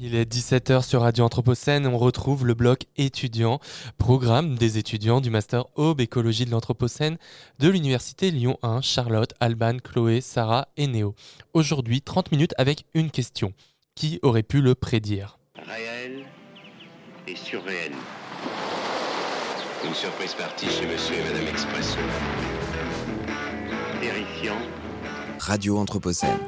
Il est 17h sur Radio Anthropocène on retrouve le bloc étudiant, programme des étudiants du Master Aube Écologie de l'Anthropocène de l'Université Lyon 1, Charlotte, Alban, Chloé, Sarah et Néo. Aujourd'hui, 30 minutes avec une question. Qui aurait pu le prédire? Réel et surréel. Une surprise partie chez Monsieur et Madame Expresso. Terrifiant. Radio Anthropocène.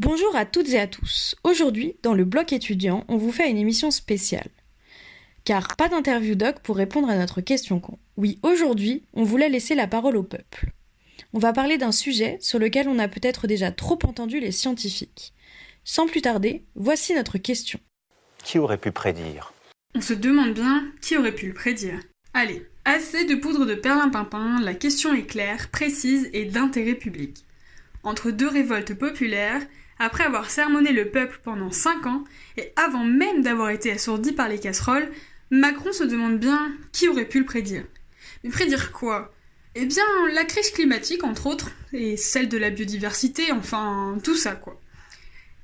Bonjour à toutes et à tous. Aujourd'hui, dans le bloc étudiant, on vous fait une émission spéciale. Car pas d'interview doc pour répondre à notre question con. Oui, aujourd'hui, on voulait laisser la parole au peuple. On va parler d'un sujet sur lequel on a peut-être déjà trop entendu les scientifiques. Sans plus tarder, voici notre question. Qui aurait pu prédire? On se demande bien qui aurait pu le prédire. Allez, assez de poudre de perlimpinpin, la question est claire, précise et d'intérêt public. Entre deux révoltes populaires, après avoir sermonné le peuple pendant 5 ans, et avant même d'avoir été assourdi par les casseroles, Macron se demande bien qui aurait pu le prédire. Mais prédire quoi? Eh bien, la crise climatique, entre autres, et celle de la biodiversité, enfin, tout ça, quoi.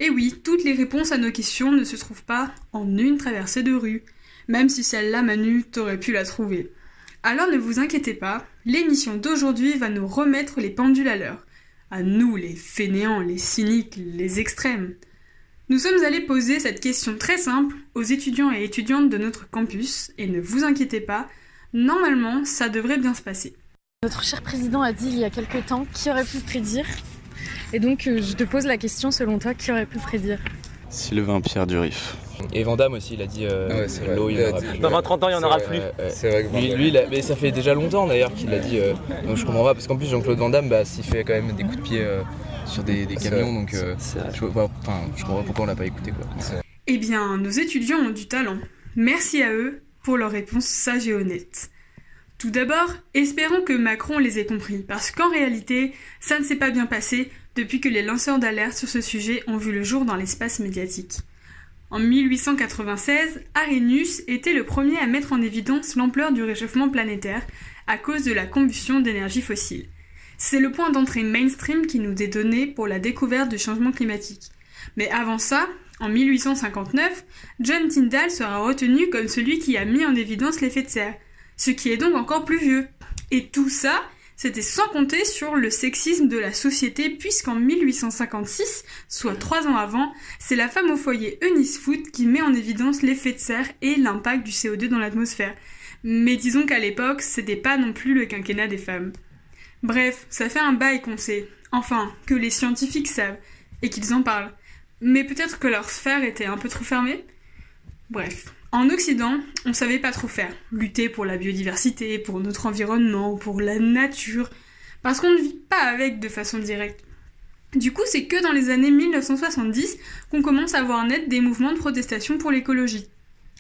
Et oui, toutes les réponses à nos questions ne se trouvent pas en une traversée de rue, même si celle-là, Manu, t'aurais pu la trouver. Alors ne vous inquiétez pas, l'émission d'aujourd'hui va nous remettre les pendules à l'heure à nous, les fainéants, les cyniques, les extrêmes. Nous sommes allés poser cette question très simple aux étudiants et étudiantes de notre campus, et ne vous inquiétez pas, normalement, ça devrait bien se passer. Notre cher président a dit il y a quelque temps qui aurait pu prédire? Et donc, euh, je te pose la question, selon toi, qui aurait pu prédire? Sylvain Pierre Durif. Et Vandame aussi, il a dit euh, ouais, c'est vrai. l'eau, il Il a y en aura dit- plus. Dans 20-30 ans, il n'y en aura plus. C'est vrai que Lui, Van lui, il a- mais ça fait déjà longtemps d'ailleurs qu'il l'a dit. euh, donc je comprends pas parce qu'en plus Jean-Claude Van Damme, bah, s'il fait quand même des coups de pied euh, sur des, camions, vrai, donc euh, je, vois pas- enfin, je comprends pas pourquoi on l'a pas écouté quoi. Eh bien, nos étudiants ont du talent. Merci à eux pour leurs réponses sages et honnêtes. Tout d'abord, espérons que Macron les ait compris, parce qu'en réalité, ça ne s'est pas bien passé depuis que les lanceurs d'alerte sur ce sujet ont vu le jour dans l'espace médiatique. En 1896, Arrhenius était le premier à mettre en évidence l'ampleur du réchauffement planétaire à cause de la combustion d'énergie fossile. C'est le point d'entrée mainstream qui nous est donné pour la découverte du changement climatique. Mais avant ça, en 1859, John Tyndall sera retenu comme celui qui a mis en évidence l'effet de serre, ce qui est donc encore plus vieux. Et tout ça, c'était sans compter sur le sexisme de la société, puisqu'en 1856, soit trois ans avant, c'est la femme au foyer Eunice Foot qui met en évidence l'effet de serre et l'impact du CO2 dans l'atmosphère. Mais disons qu'à l'époque, c'était pas non plus le quinquennat des femmes. Bref, ça fait un bail qu'on sait, enfin, que les scientifiques savent, et qu'ils en parlent. Mais peut-être que leur sphère était un peu trop fermée? Bref, en Occident, on savait pas trop faire. Lutter pour la biodiversité, pour notre environnement, pour la nature, parce qu'on ne vit pas avec de façon directe. Du coup, c'est que dans les années 1970 qu'on commence à voir naître des mouvements de protestation pour l'écologie.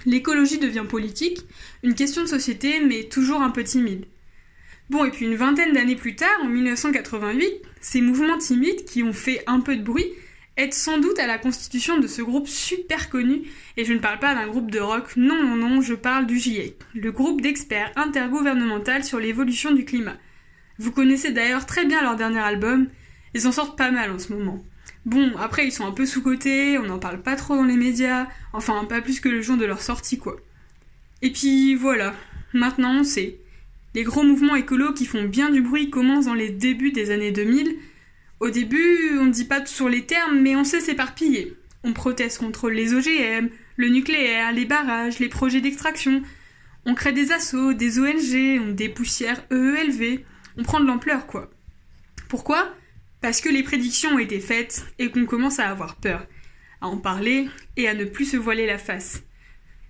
L'écologie devient politique, une question de société, mais toujours un peu timide. Bon, et puis une vingtaine d'années plus tard, en 1988, ces mouvements timides qui ont fait un peu de bruit aident sans doute à la constitution de ce groupe super connu, et je ne parle pas d'un groupe de rock, non, non, non, je parle du GIEC, le groupe d'experts intergouvernemental sur l'évolution du climat. Vous connaissez d'ailleurs très bien leur dernier album, ils en sortent pas mal en ce moment. Bon, après ils sont un peu sous-cotés, on n'en parle pas trop dans les médias, enfin pas plus que le jour de leur sortie quoi. Et puis voilà, maintenant on sait. Les gros mouvements écolos qui font bien du bruit commencent dans les débuts des années 2000. Au début, on ne dit pas sur les termes, mais on sait s'éparpiller. On proteste contre les OGM, le nucléaire, les barrages, les projets d'extraction. On crée des assos, des ONG, on dépoussière EELV. On prend de l'ampleur, quoi. Pourquoi? Parce que les prédictions ont été faites et qu'on commence à avoir peur, à en parler et à ne plus se voiler la face.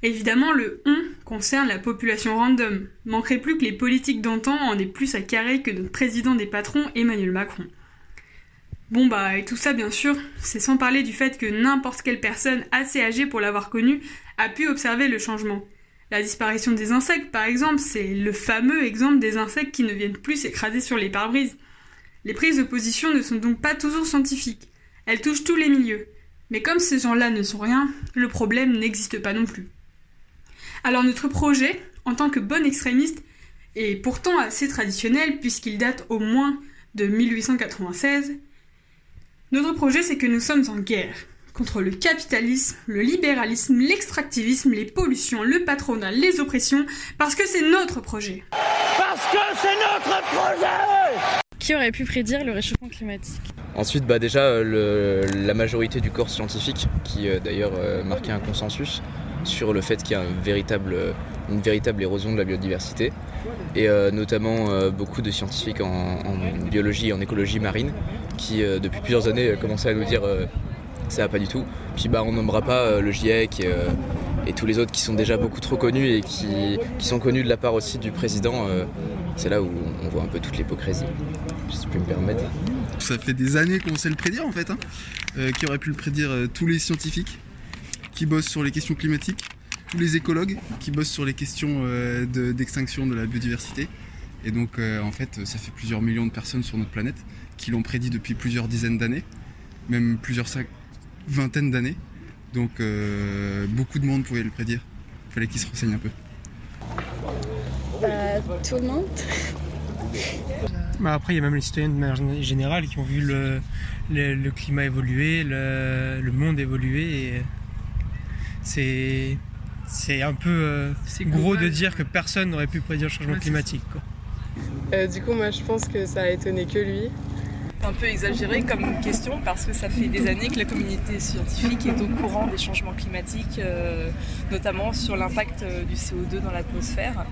Évidemment, le on concerne la population random. Manquerait plus que les politiques d'antan en aient plus à carrer que notre président des patrons, Emmanuel Macron. Bon bah, et tout ça bien sûr, c'est sans parler du fait que n'importe quelle personne assez âgée pour l'avoir connu a pu observer le changement. La disparition des insectes, par exemple, c'est le fameux exemple des insectes qui ne viennent plus s'écraser sur les pare-brises. Les prises de position ne sont donc pas toujours scientifiques. Elles touchent tous les milieux. Mais comme ces gens-là ne sont rien, le problème n'existe pas non plus. Alors notre projet, en tant que bon extrémiste, est pourtant assez traditionnel puisqu'il date au moins de 1896. Notre projet, c'est que nous sommes en guerre. contre le capitalisme, le libéralisme, l'extractivisme, les pollutions, le patronat, les oppressions, parce que c'est notre projet. Parce que c'est notre projet Qui aurait pu prédire le réchauffement climatique? Ensuite, bah déjà, euh, le, la majorité du corps scientifique, qui euh, d'ailleurs euh, marquait un consensus sur le fait qu'il y a un véritable, une véritable érosion de la biodiversité, et notamment beaucoup de scientifiques en, biologie et en écologie marine, qui depuis plusieurs années commençaient à nous dire ça va pas du tout. Puis bah on nommera pas le GIEC et, tous les autres qui sont déjà beaucoup trop connus et qui, sont connus de la part aussi du président. C'est là où on voit un peu toute l'hypocrisie, si je peux me permettre. Ça fait des années qu'on sait le prédire en fait, hein. euh, qui aurait pu le prédire euh, tous les scientifiques qui bossent sur les questions climatiques, tous les écologues qui bossent sur les questions euh, d'extinction de, la biodiversité. Et donc en fait ça fait plusieurs millions de personnes sur notre planète qui l'ont prédit depuis plusieurs dizaines d'années, même plusieurs vingtaines d'années. Donc beaucoup de monde pouvait le prédire. Il fallait qu'ils se renseignent un peu. tout le monde bah, après, il y a même les citoyens de manière générale qui ont vu le, le, climat évoluer, le, le, monde évoluer. Et c'est, c'est un peu euh, gros de dire que personne n'aurait pu prédire le changement climatique. Quoi. Euh, du coup, moi, je pense que ça a étonné que lui. C'est un peu exagéré comme question parce que ça fait des années que la communauté scientifique est au courant des changements climatiques, euh, notamment sur l'impact du CO2 dans l'atmosphère.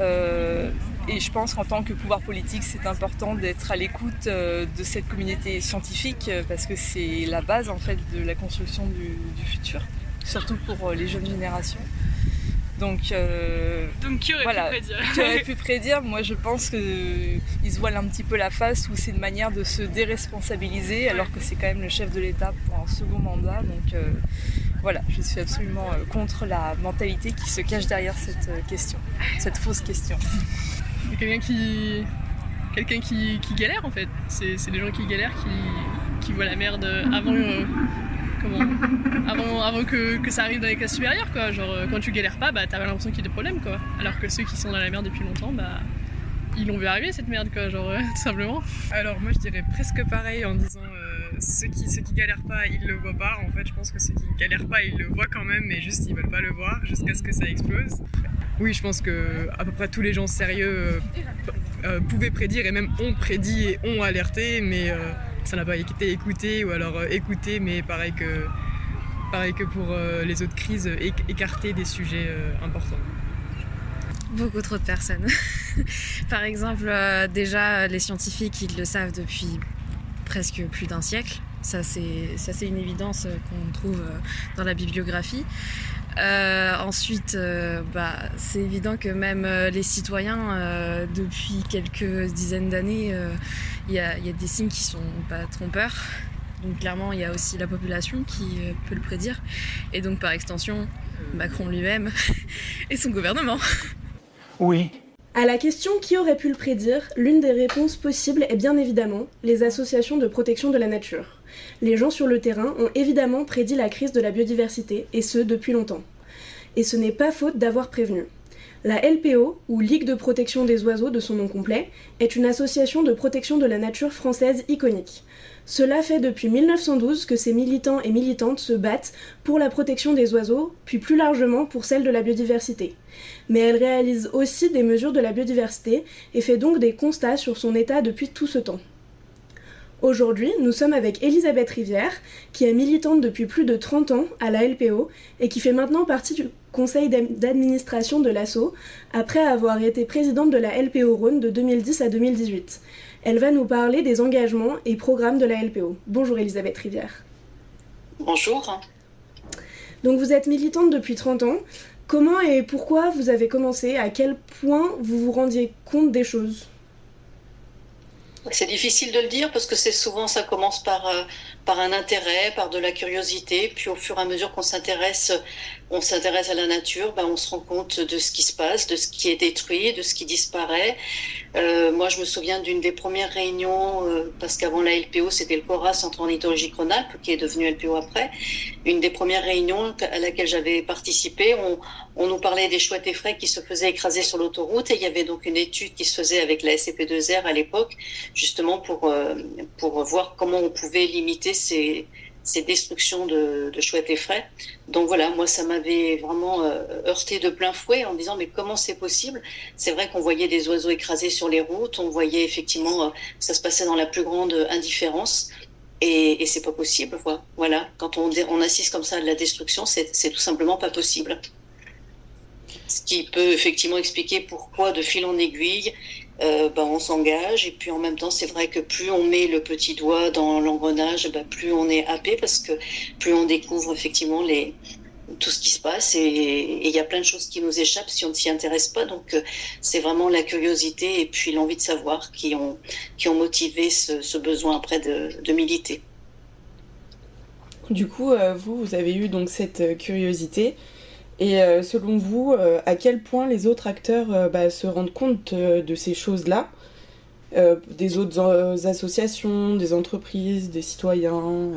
Euh, et je pense qu'en tant que pouvoir politique, c'est important d'être à l'écoute euh, de cette communauté scientifique parce que c'est la base en fait de la construction du, futur, surtout pour les jeunes générations. Donc, Donc qui aurait pu prédire Qui aurait pu prédire? Moi, je pense qu'ils se voilent un petit peu la face où c'est une manière de se déresponsabiliser, alors que c'est quand même le chef de l'État pour un second mandat. Donc, voilà, je suis absolument euh, contre la mentalité qui se cache derrière cette euh, question, cette fausse question. C'est quelqu'un qui, quelqu'un qui, galère en fait. C'est, des gens qui galèrent, qui, voient la merde avant, euh, avant, que, ça arrive dans les classes supérieures quoi. Genre quand tu galères pas, bah t'as l'impression qu'il y a des problèmes quoi. Alors que ceux qui sont dans la merde depuis longtemps, bah ils l'ont vu arriver cette merde quoi, genre tout simplement. Alors moi je dirais presque pareil en disant ceux qui, ceux qui galèrent pas, ils le voient pas. En fait, je pense que ceux qui galèrent pas, ils le voient quand même, mais juste ils veulent pas le voir jusqu'à ce que ça explose. Oui, je pense que à peu près tous les gens sérieux euh, euh, pouvaient prédire et même ont prédit et ont alerté, mais euh, ça n'a pas été écouté ou alors écouté, mais pareil que, pareil que pour les autres crises, écarter des sujets importants beaucoup trop de personnes. Par exemple, déjà, les scientifiques, ils le savent depuis presque plus d'un siècle. Ça, c'est une évidence qu'on trouve euh, dans la bibliographie. Euh, ensuite, euh, bah, c'est évident que même les citoyens, depuis quelques dizaines d'années, il y, y, a des signes qui sont pas trompeurs. Donc clairement, il y a aussi la population qui peut le prédire. Et donc par extension, Macron lui-même et son gouvernement. Oui, à la question qui aurait pu le prédire, l'une des réponses possibles est bien évidemment les associations de protection de la nature. Les gens sur le terrain ont évidemment prédit la crise de la biodiversité, et ce depuis longtemps. Et ce n'est pas faute d'avoir prévenu. La LPO, ou Ligue de protection des oiseaux de son nom complet, est une association de protection de la nature française iconique. Cela fait depuis 1912 que ces militants et militantes se battent pour la protection des oiseaux, puis plus largement pour celle de la biodiversité. Mais elle réalise aussi des mesures de la biodiversité et fait donc des constats sur son état depuis tout ce temps. Aujourd'hui, nous sommes avec Elisabeth Rivière, qui est militante depuis plus de 30 ans à la LPO et qui fait maintenant partie du conseil d'administration de l'ASSO, après avoir été présidente de la LPO Rhône de 2010 à 2018. Elle va nous parler des engagements et programmes de la LPO. Bonjour Elisabeth Rivière. Bonjour. Donc vous êtes militante depuis 30 ans. Comment et pourquoi vous avez commencé? À quel point vous vous rendiez compte des choses? C'est difficile de le dire parce que c'est souvent ça commence par, euh, par un intérêt, par de la curiosité, puis au fur et à mesure qu'on s'intéresse on s'intéresse à la nature, ben on se rend compte de ce qui se passe, de ce qui est détruit, de ce qui disparaît. Euh, moi, je me souviens d'une des premières réunions, euh, parce qu'avant la LPO, c'était le CORA, Centre Ornithologique Rhône-Alpes, qui est devenu LPO après. Une des premières réunions à laquelle j'avais participé, on, on, nous parlait des chouettes et frais qui se faisaient écraser sur l'autoroute, et il y avait donc une étude qui se faisait avec la SCP2R à l'époque, justement pour, euh, pour voir comment on pouvait limiter ces destructions de, chouettes et. Donc voilà, moi ça m'avait vraiment euh, heurté de plein fouet en me disant mais comment c'est possible? C'est vrai qu'on voyait des oiseaux écrasés sur les routes, on voyait effectivement euh, ça se passait dans la plus grande indifférence. Et, et c'est pas possible, voilà. Quand on, on assiste comme ça à de la destruction, c'est tout simplement pas possible. Ce qui peut effectivement expliquer pourquoi, de fil en aiguille, euh, bah, on s'engage. Et puis en même temps, c'est vrai que plus on met le petit doigt dans l'engrenage, bah, plus on est happé parce que plus on découvre effectivement tout ce qui se passe et il y a plein de choses qui nous échappent si on ne s'y intéresse pas. Donc euh, c'est vraiment la curiosité et puis l'envie de savoir qui ont, qui ont motivé ce, besoin après de, militer. Du coup, euh, vous, vous avez eu donc cette curiosité. Et euh, selon vous, euh, à quel point les autres acteurs euh, bah, se rendent compte de ces choses-là? Des autres associations, des entreprises, des citoyens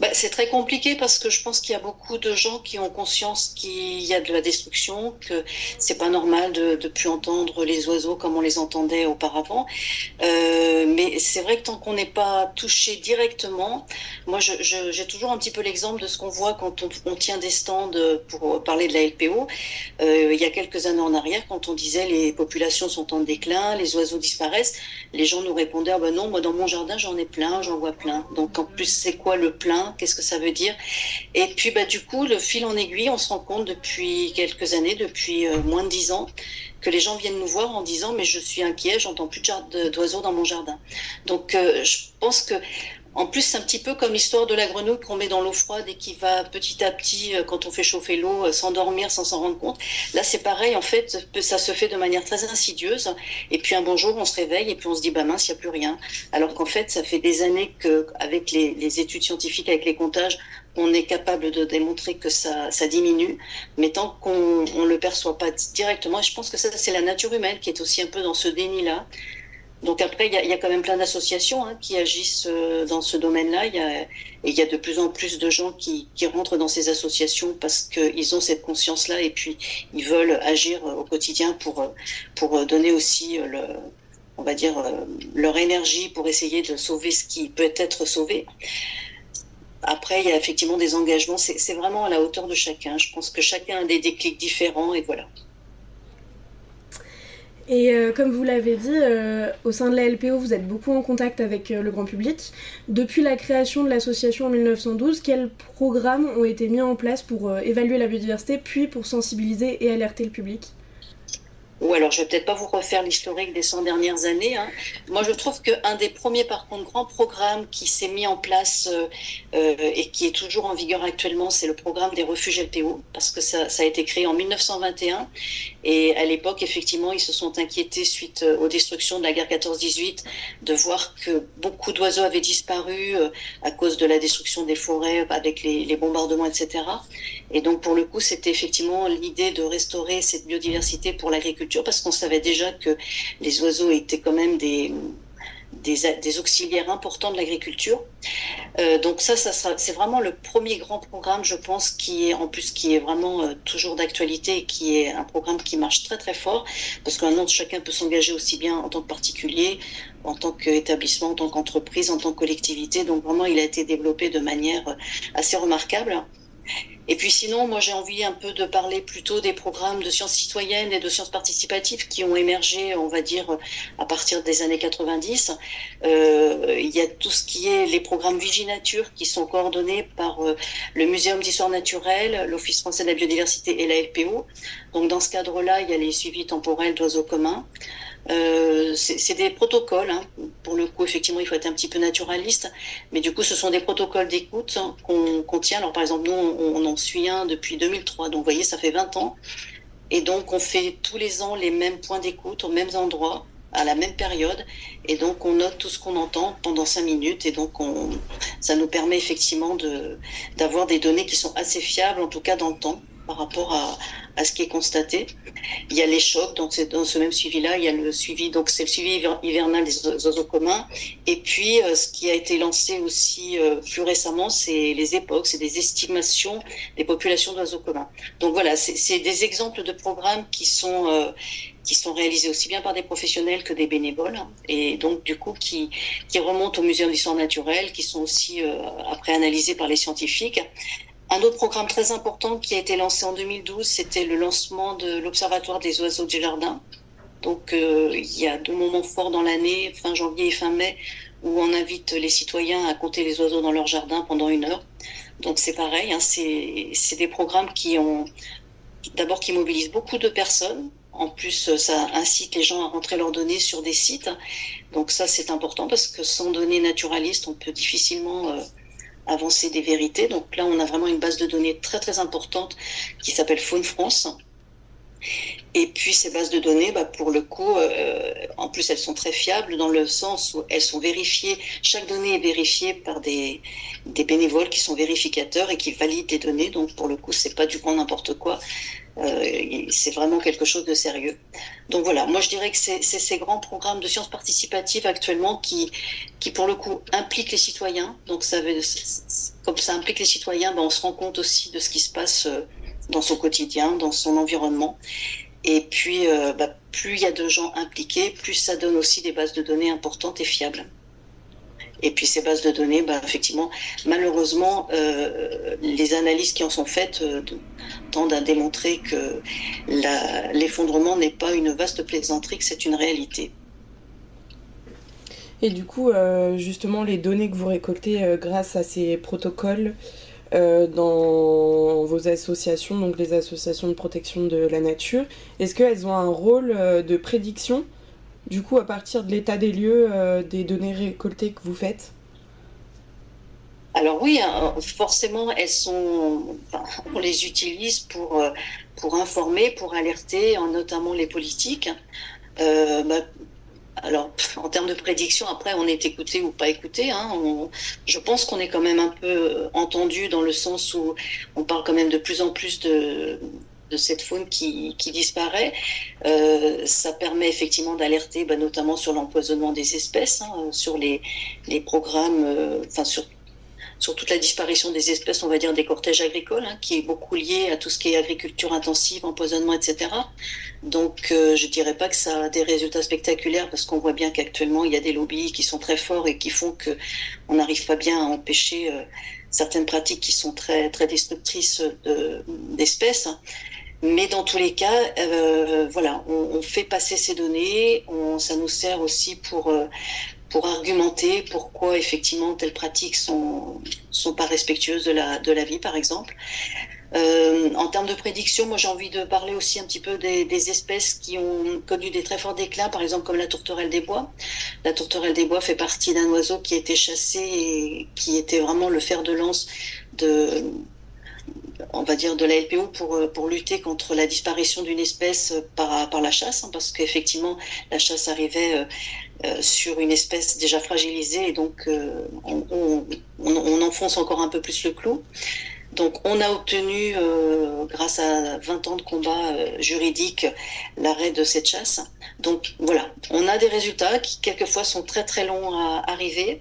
bah, c'est très compliqué parce que je pense qu'il y a beaucoup de gens qui ont conscience qu'il y a de la destruction, que c'est pas normal de ne plus entendre les oiseaux comme on les entendait auparavant. Euh, mais c'est vrai que tant qu'on n'est pas touché directement, moi j'ai je, toujours un petit peu l'exemple de ce qu'on voit quand on, on, tient des stands pour parler de la LPO. Euh, il y a quelques années en arrière, quand on disait les populations sont en déclin, les oiseaux disparaissent, les gens nous répondaient ah ben non, moi dans mon jardin j'en ai plein, j'en vois plein. Donc en plus c'est quoi le plein? Qu'est-ce que ça veut dire. Et puis bah, du coup, le fil en aiguille, on se rend compte depuis quelques années, depuis euh, moins de dix ans, que les gens viennent nous voir en disant mais je suis inquiet, j'entends plus d'oiseaux dans mon jardin. Donc euh, je pense que en plus, c'est un petit peu comme l'histoire de la grenouille qu'on met dans l'eau froide et qui va petit à petit, euh, quand on fait chauffer l'eau, euh, s'endormir sans s'en rendre compte. Là, c'est pareil, en fait, ça se fait de manière très insidieuse. Et puis un bon jour, on se réveille et puis on se dit, bah mince, il n'y a plus rien. Alors qu'en fait, ça fait des années qu'avec les, les études scientifiques, avec les comptages, on est capable de démontrer que ça, ça diminue, mais tant qu'on ne le perçoit pas directement, et je pense que ça, c'est la nature humaine qui est aussi un peu dans ce déni-là, donc après, il y, a, quand même plein d'associations hein, qui agissent euh, dans ce domaine-là. et il y a de plus en plus de gens qui, rentrent dans ces associations parce qu'ils ont cette conscience-là et puis ils veulent agir au quotidien pour, pour donner aussi, le, on va dire, leur énergie pour essayer de sauver ce qui peut être sauvé. Après, il y a effectivement des engagements. C'est vraiment à la hauteur de chacun. Je pense que chacun a des déclics différents et voilà. Et euh, comme vous l'avez dit, euh, au sein de la LPO, vous êtes beaucoup en contact avec euh, le grand public. Depuis la création de l'association en 1912, quels programmes ont été mis en place pour évaluer la biodiversité, puis pour sensibiliser et alerter le public? Ou alors je vais peut-être pas vous refaire l'historique des 100 dernières années. Hein. Moi, je trouve qu'un des premiers, par contre, grands programmes qui s'est mis en place euh, euh, et qui est toujours en vigueur actuellement, c'est le programme des refuges LPO, parce que ça, a été créé en 1921. Et à l'époque, effectivement, ils se sont inquiétés suite euh, aux destructions de la guerre 14-18 de voir que beaucoup d'oiseaux avaient disparu à cause de la destruction des forêts avec les bombardements, etc. Et donc, pour le coup, c'était effectivement l'idée de restaurer cette biodiversité pour l'agriculture, parce qu'on savait déjà que les oiseaux étaient quand même des, des, auxiliaires importants de l'agriculture. Euh, donc ça, c'est vraiment le premier grand programme, je pense, qui est en plus qui est vraiment euh, toujours d'actualité et qui est un programme qui marche très très fort, parce que maintenant chacun peut s'engager aussi bien en tant que particulier, en tant qu'établissement, en tant qu'entreprise, en tant que collectivité. Donc vraiment, il a été développé de manière euh, assez remarquable. Et puis sinon, moi j'ai envie un peu de parler plutôt des programmes de sciences citoyennes et de sciences participatives qui ont émergé, on va dire, à partir des années 90. Euh, il y a tout ce qui est les programmes Viginature qui sont coordonnés par euh, le Muséum d'histoire naturelle, l'Office français de la biodiversité et la LPO. Donc dans ce cadre-là, il y a les suivis temporels d'oiseaux communs. Euh, c'est des protocoles. Hein. Pour le coup, effectivement, il faut être un petit peu naturaliste. Mais du coup, ce sont des protocoles d'écoute qu'on tient. Alors, par exemple, nous, on, en suit un depuis 2003. Donc, vous voyez, ça fait 20 ans. Et donc, on fait tous les ans les mêmes points d'écoute aux mêmes endroits à la même période. Et donc, on note tout ce qu'on entend pendant 5 minutes. Et donc, on, ça nous permet effectivement d'avoir des données qui sont assez fiables, en tout cas dans le temps par rapport à, à, ce qui est constaté. Il y a les chocs, donc c'est dans ce même suivi-là, il y a le suivi, donc c'est le suivi hivernal des oiseaux communs. Et puis, euh, ce qui a été lancé aussi euh, plus récemment, c'est les époques, c'est des estimations des populations d'oiseaux communs. Donc voilà, c'est des exemples de programmes qui sont euh, qui sont réalisés aussi bien par des professionnels que des bénévoles, et donc du coup qui, qui remontent au Muséum d'histoire naturelle, qui sont aussi euh, après analysés par les scientifiques. Un autre programme très important qui a été lancé en 2012, c'était le lancement de l'Observatoire des oiseaux du jardin. Donc euh, il y a deux moments forts dans l'année, fin janvier et fin mai, où on invite les citoyens à compter les oiseaux dans leur jardin pendant une heure. Donc c'est pareil, hein, c'est des programmes qui ont d'abord qui mobilisent beaucoup de personnes, en plus, ça incite les gens à rentrer leurs données sur des sites. Donc ça, c'est important parce que sans données naturalistes, on peut difficilement euh, avancer des vérités. Donc là, on a vraiment une base de données très très importante qui s'appelle Faune France. Et puis ces bases de données, bah, pour le coup, euh, en plus elles sont très fiables dans le sens où elles sont vérifiées. Chaque donnée est vérifiée par des, bénévoles qui sont vérificateurs et qui valident les données. Donc pour le coup, c'est pas du grand n'importe quoi. Euh, c'est vraiment quelque chose de sérieux. Donc voilà, moi je dirais que c'est ces grands programmes de sciences participatives actuellement qui, qui pour le coup impliquent les citoyens. Donc comme ça implique les citoyens, ben, on se rend compte aussi de ce qui se passe euh, dans son quotidien, dans son environnement. Et puis, euh, bah, plus il y a de gens impliqués, plus ça donne aussi des bases de données importantes et fiables. Et puis ces bases de données, bah, effectivement, malheureusement, euh, les analyses qui en sont faites euh, tendent à démontrer que l'effondrement n'est pas une vaste plaisanterie, que c'est une réalité. Et du coup, justement, les données que vous récoltez grâce à ces protocoles dans vos associations, donc les associations de protection de la nature, est-ce qu'elles ont un rôle de prédiction du coup, à partir de l'état des lieux, euh, des données récoltées que vous faites? Alors oui, hein, forcément, elles sont, on les utilise pour, euh, pour informer, pour alerter, notamment les politiques. Euh, bah, alors, en termes de prédiction, après, on est écouté ou pas écouté. Hein, je pense qu'on est quand même un peu entendu dans le sens où on parle quand même de plus en plus de, de cette faune qui, qui disparaît. Euh, ça permet effectivement d'alerter bah, notamment sur l'empoisonnement des espèces, hein, sur les, les programmes, euh, enfin sur, sur toute la disparition des espèces, on va dire des cortèges agricoles, hein, qui est beaucoup lié à tout ce qui est agriculture intensive, empoisonnement, etc. Donc euh, je dirais pas que ça a des résultats spectaculaires parce qu'on voit bien qu'actuellement il y a des lobbies qui sont très forts et qui font que on n'arrive pas bien à empêcher euh, certaines pratiques qui sont très très destructrices d'espèces. Mais dans tous les cas, euh, voilà, on, fait passer ces données, on, ça nous sert aussi pour, euh, pour argumenter pourquoi effectivement telles pratiques sont, sont pas respectueuses de la, de la vie, par exemple. Euh, en termes de prédiction, moi j'ai envie de parler aussi un petit peu des, des, espèces qui ont connu des très forts déclins, par exemple comme la tourterelle des bois. La tourterelle des bois fait partie d'un oiseau qui a été chassé et qui était vraiment le fer de lance de, on va dire, de la LPO pour, euh, pour lutter contre la disparition d'une espèce par, par la chasse, hein, parce qu'effectivement, la chasse arrivait euh, euh, sur une espèce déjà fragilisée, et donc on, enfonce encore un peu plus le clou. Donc on a obtenu, grâce à 20 ans de combat juridique, l'arrêt de cette chasse. Donc voilà, on a des résultats qui quelquefois sont très très longs à arriver.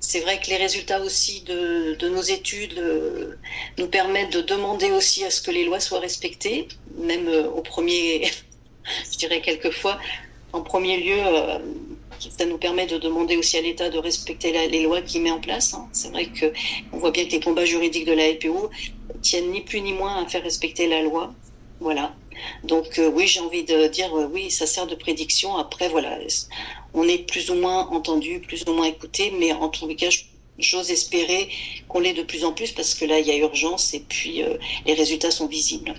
C'est vrai que les résultats aussi de, nos études euh, nous permettent de demander aussi à ce que les lois soient respectées, même euh, au premier, je dirais quelquefois, en premier lieu, euh, ça nous permet de demander aussi à l'État de respecter les lois qu'il met en place. Hein. C'est vrai que on voit bien que les combats juridiques de la LPO tiennent ni plus ni moins à faire respecter la loi. Voilà. Donc oui, j'ai envie de dire oui, ça sert de prédiction. Après, voilà, on est plus ou moins entendu, plus ou moins écouté, mais en tout cas, j'ose espérer qu'on l'est de plus en plus parce que là, il y a urgence et puis euh, les résultats sont visibles.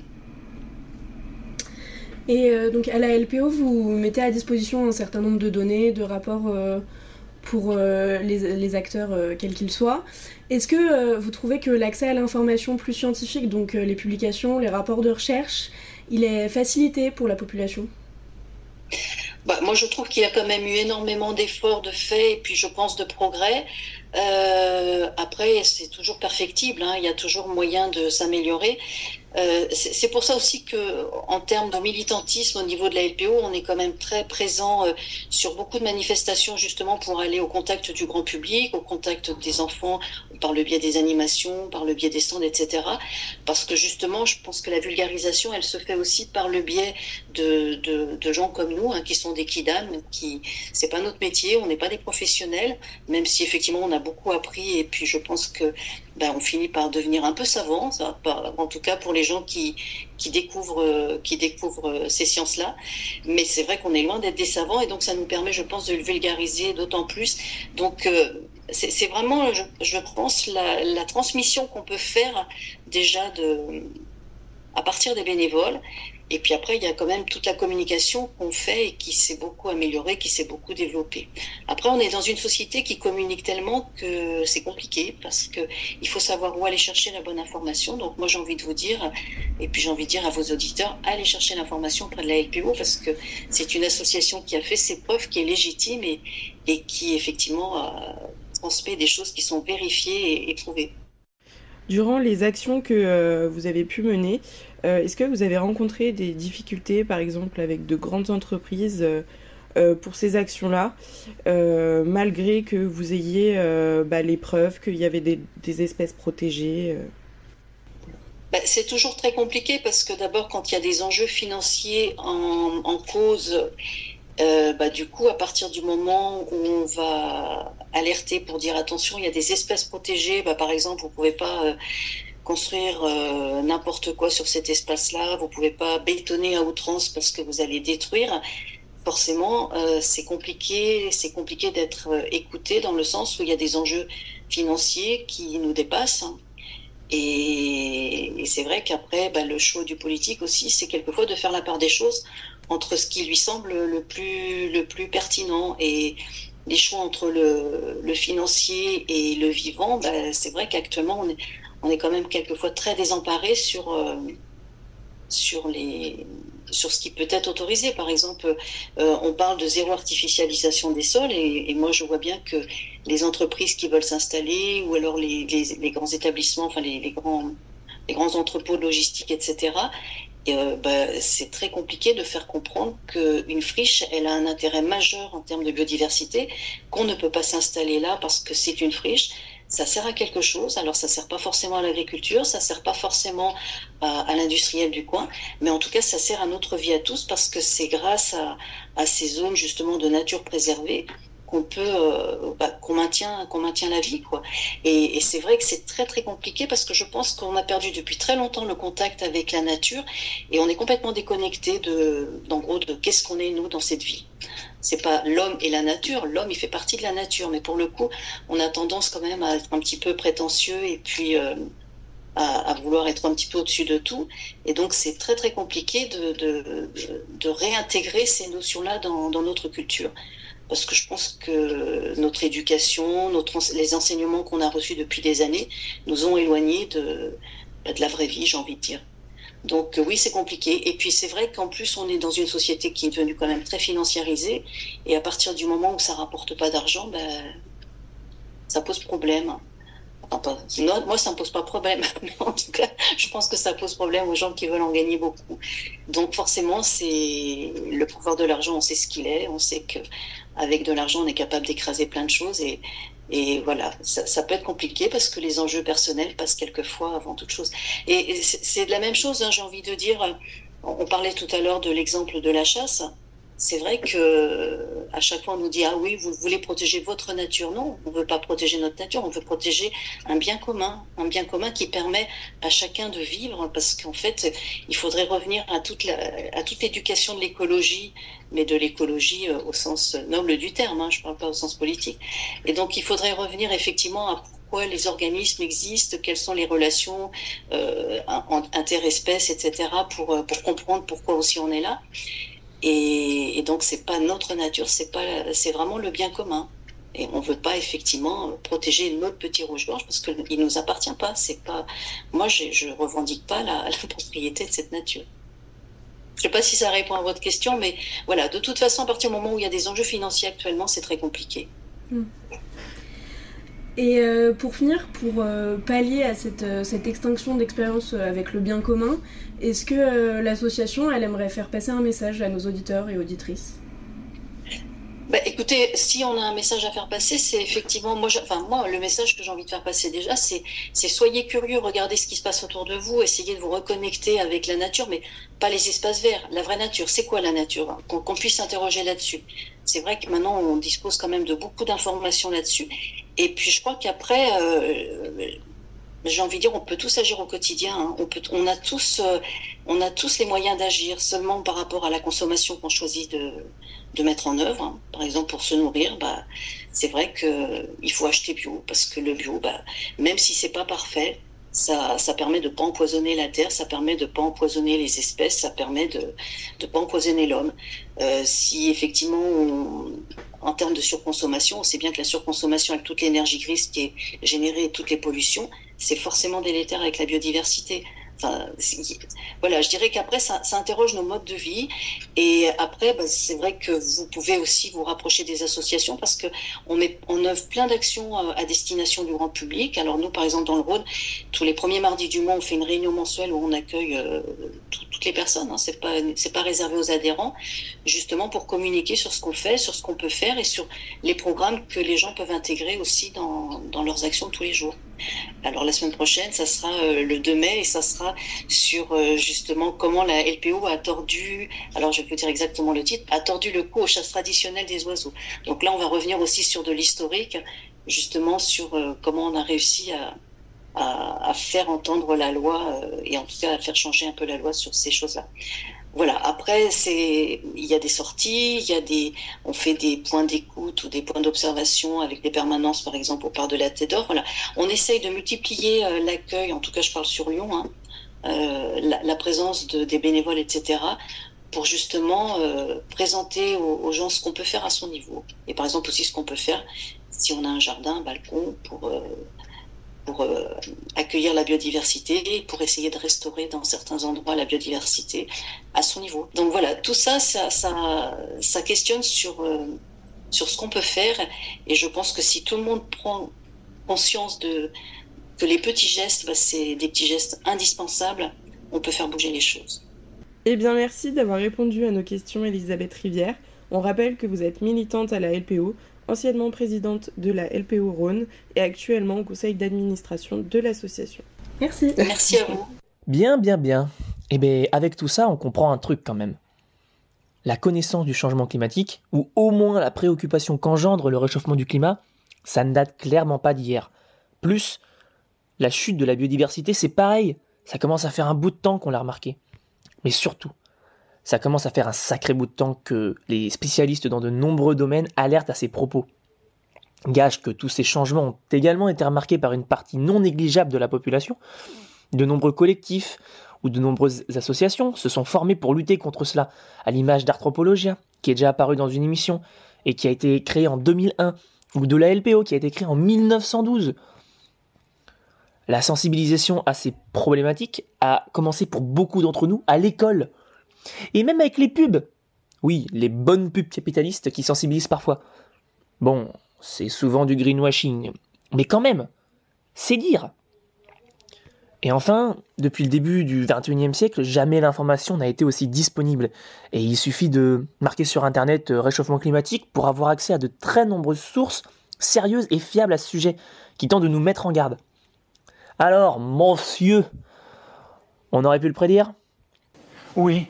Et euh, donc à la LPO, vous mettez à disposition un certain nombre de données, de rapports euh, pour les, acteurs, quels qu'ils soient. Est-ce que vous trouvez que l'accès à l'information plus scientifique, donc les publications, les rapports de recherche, il est facilité pour la population bah, moi, je trouve qu'il y a quand même eu énormément d'efforts, de faits, et puis je pense de progrès. Euh, après, c'est toujours perfectible, hein, il y a toujours moyen de s'améliorer. Euh, c'est pour ça aussi que, en termes de militantisme au niveau de la LPO, on est quand même très présent euh, sur beaucoup de manifestations justement pour aller au contact du grand public, au contact des enfants par le biais des animations, par le biais des stands, etc. Parce que justement, je pense que la vulgarisation, elle se fait aussi par le biais de, gens comme nous, hein, qui sont des kidam, qui c'est pas notre métier, on n'est pas des professionnels, même si effectivement on a beaucoup appris et puis je pense que ben, on finit par devenir un peu savant, en tout cas pour les gens qui, qui découvrent, qui découvrent ces sciences-là. Mais c'est vrai qu'on est loin d'être des savants et donc ça nous permet, je pense, de le vulgariser d'autant plus. Donc euh, c'est vraiment, je, pense, la, la transmission qu'on peut faire déjà de, à partir des bénévoles et puis après, il y a quand même toute la communication qu'on fait et qui s'est beaucoup améliorée, qui s'est beaucoup développée. Après, on est dans une société qui communique tellement que c'est compliqué parce que il faut savoir où aller chercher la bonne information. Donc moi, j'ai envie de vous dire, et puis j'ai envie de dire à vos auditeurs, allez chercher l'information auprès de la LPO parce que c'est une association qui a fait ses preuves, qui est légitime et, qui effectivement transmet des choses qui sont vérifiées et, prouvées. Durant les actions que euh, vous avez pu mener, euh, est-ce que vous avez rencontré des difficultés, par exemple, avec de grandes entreprises euh, euh, pour ces actions-là, malgré que vous ayez bah, les preuves qu'il y avait des, espèces protégées bah, c'est toujours très compliqué parce que d'abord, quand il y a des enjeux financiers en, cause, bah, du coup, à partir du moment où on va alerter pour dire attention, il y a des espèces protégées, par exemple, vous ne pouvez pas construire euh, n'importe quoi sur cet espace-là, vous pouvez pas bétonner à outrance parce que vous allez détruire. Forcément, euh, c'est compliqué, c'est compliqué d'être euh, écouté dans le sens où il y a des enjeux financiers qui nous dépassent. Et, c'est vrai qu'après, bah, le choix du politique aussi, c'est quelquefois de faire la part des choses entre ce qui lui semble le plus, le plus pertinent. Et les choix entre le, financier et le vivant, bah, c'est vrai qu'actuellement, on est, quand même quelquefois très désemparé sur, euh, sur, sur ce qui peut être autorisé. Par exemple, euh, on parle de zéro artificialisation des sols et, moi je vois bien que les entreprises qui veulent s'installer ou alors les, grands établissements, enfin les, grands, les grands entrepôts logistiques, etc., euh, bah, c'est très compliqué de faire comprendre qu'une friche, elle a un intérêt majeur en termes de biodiversité, qu'on ne peut pas s'installer là parce que c'est une friche, ça sert à quelque chose. Alors ça sert pas forcément à l'agriculture, ça sert pas forcément à, l'industriel du coin, mais en tout cas ça sert à notre vie à tous parce que c'est grâce à, ces zones justement de nature préservée qu'on peut euh, bah, qu'on maintient qu'on maintient la vie quoi et, c'est vrai que c'est très très compliqué parce que je pense qu'on a perdu depuis très longtemps le contact avec la nature et on est complètement déconnecté de d'en gros de qu'est-ce qu'on est nous dans cette vie c'est pas l'homme et la nature. L'homme, il fait partie de la nature, mais pour le coup, on a tendance quand même à être un petit peu prétentieux et puis euh, à, vouloir être un petit peu au-dessus de tout. Et donc, c'est très très compliqué de, de, réintégrer ces notions-là dans, dans, notre culture. Parce que je pense que notre éducation, les enseignements qu'on a reçus depuis des années nous ont éloignés de, de la vraie vie, j'ai envie de dire. Donc oui, c'est compliqué. Et puis c'est vrai qu'en plus, on est dans une société qui est devenue quand même très financiarisée. Et à partir du moment où ça rapporte pas d'argent, ben, ça pose problème. moi, ça ne pose pas problème. en tout cas, je pense que ça pose problème aux gens qui veulent en gagner beaucoup. Donc forcément, c'est le pouvoir de l'argent, on sait ce qu'il est. On sait qu'avec de l'argent, on est capable d'écraser plein de choses. Et, et voilà, ça, peut être compliqué parce que les enjeux personnels passent quelquefois avant toute chose. Et, c'est de la même chose, hein, j'ai envie de dire. On parlait tout à l'heure de l'exemple de la chasse c'est vrai que à chaque fois on nous dit ah oui vous voulez protéger votre nature non on veut pas protéger notre nature on veut protéger un bien commun un bien commun qui permet à chacun de vivre parce qu'en fait il faudrait revenir à toute la, à toute l'éducation de l'écologie mais de l'écologie euh, au sens noble du terme hein, je parle pas au sens politique et donc il faudrait revenir effectivement à pourquoi les organismes existent, quelles sont les relations euh, interespèces, etc., pour, euh, pour comprendre pourquoi aussi on est là. Et, et donc, c'est pas notre nature, c'est pas, c'est vraiment le bien commun. Et on veut pas effectivement protéger notre petit rouge-gorge parce qu'il nous appartient pas. C'est pas, moi, je, je revendique pas la, propriété de cette nature. Je sais pas si ça répond à votre question, mais voilà. De toute façon, à partir du moment où il y a des enjeux financiers actuellement, c'est très compliqué. Hmm. Et euh, pour finir, pour euh, pallier à cette, euh, extinction d'expérience avec le bien commun, est-ce que l'association, elle aimerait faire passer un message à nos auditeurs et auditrices? Bah, écoutez, si on a un message à faire passer, c'est effectivement, moi, enfin, moi, le message que j'ai envie de faire passer déjà, c'est, soyez curieux, regardez ce qui se passe autour de vous, essayez de vous reconnecter avec la nature, mais pas les espaces verts, la vraie nature. C'est quoi la nature? Qu'on puisse s'interroger là-dessus. C'est vrai que maintenant, on dispose quand même de beaucoup d'informations là-dessus. Et puis, je crois qu'après, euh, j'ai envie de dire, on peut tous agir au quotidien. Hein. On, peut, on, a tous, euh, on a tous les moyens d'agir seulement par rapport à la consommation qu'on choisit de, de mettre en œuvre. Hein. Par exemple, pour se nourrir, bah, c'est vrai qu'il faut acheter bio parce que le bio, bah, même si c'est pas parfait, ça, ça, permet de ne pas empoisonner la terre, ça permet de ne pas empoisonner les espèces, ça permet de ne pas empoisonner l'homme. Euh, si effectivement, en termes de surconsommation, on sait bien que la surconsommation avec toute l'énergie grise qui est générée et toutes les pollutions, c'est forcément délétère avec la biodiversité. Voilà, je dirais qu'après, ça, interroge nos modes de vie. Et après, bah, c'est vrai que vous pouvez aussi vous rapprocher des associations parce qu'on met en œuvre plein d'actions euh, à destination du grand public. Alors nous, par exemple, dans le Rhône, tous les premiers mardis du mois, on fait une réunion mensuelle où on accueille euh, toutes les personnes. Hein. C'est pas réservé aux adhérents, justement pour communiquer sur ce qu'on fait, sur ce qu'on peut faire et sur les programmes que les gens peuvent intégrer aussi dans, leurs actions tous les jours. Alors la semaine prochaine, ça sera euh, le 2 mai et ça sera sur euh, justement comment la LPO a tordu, alors je peux dire exactement le titre, a tordu le cou aux chasses traditionnelles des oiseaux. Donc là, on va revenir aussi sur de l'historique, justement sur euh, comment on a réussi à, à, faire entendre la loi et en tout cas à faire changer un peu la loi sur ces choses-là voilà. Après, c'est, il y a des sorties, il y a des, on fait des points d'écoute ou des points d'observation avec des permanences, par exemple, au parc de la Tête d'Or. Voilà. On essaye de multiplier euh, l'accueil. En tout cas, je parle sur Lyon, hein, euh, la, présence de, des bénévoles, etc. pour justement euh, présenter aux, aux, gens ce qu'on peut faire à son niveau. Et par exemple aussi ce qu'on peut faire si on a un jardin, un balcon, pour euh, pour euh, accueillir la biodiversité et pour essayer de restaurer dans certains endroits la biodiversité à son niveau. Donc voilà, tout ça, ça, ça, ça questionne sur, euh, sur ce qu'on peut faire et je pense que si tout le monde prend conscience de que les petits gestes, bah, c'est des petits gestes indispensables, on peut faire bouger les choses. Eh bien merci d'avoir répondu à nos questions Elisabeth Rivière. On rappelle que vous êtes militante à la LPO, anciennement présidente de la LPO Rhône et actuellement au conseil d'administration de l'association. Merci. Merci à vous. Bien, bien, bien. Eh bien, avec tout ça, on comprend un truc quand même. La connaissance du changement climatique, ou au moins la préoccupation qu'engendre le réchauffement du climat, ça ne date clairement pas d'hier. Plus, la chute de la biodiversité, c'est pareil. Ça commence à faire un bout de temps qu'on l'a remarqué. Mais surtout, ça commence à faire un sacré bout de temps que les spécialistes dans de nombreux domaines alertent à ces propos. Gage que tous ces changements ont également été remarqués par une partie non négligeable de la population. De nombreux collectifs ou de nombreuses associations se sont formés pour lutter contre cela, à l'image d'Arthropologia, qui est déjà apparu dans une émission et qui a été créée en 2001, ou de la LPO qui a été créée en 1912. La sensibilisation à ces problématiques a commencé pour beaucoup d'entre nous à l'école, et même avec les pubs. Oui, les bonnes pubs capitalistes qui sensibilisent parfois. Bon, c'est souvent du greenwashing. Mais quand même, c'est dire. Et enfin, depuis le début du XXIe siècle, jamais l'information n'a été aussi disponible. Et il suffit de marquer sur Internet euh, réchauffement climatique pour avoir accès à de très nombreuses sources sérieuses et fiables à ce sujet, qui tentent de nous mettre en garde. Alors, monsieur, on aurait pu le prédire? Oui,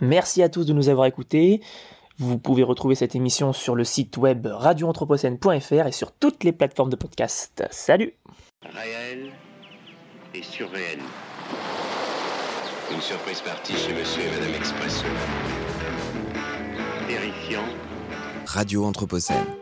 Merci à tous de nous avoir écoutés. Vous pouvez retrouver cette émission sur le site web radioanthropocène.fr et sur toutes les plateformes de podcast. Salut Réel et surréel. Une surprise partie chez Monsieur et Madame Expresso. Terrifiant. Radio Anthropocène.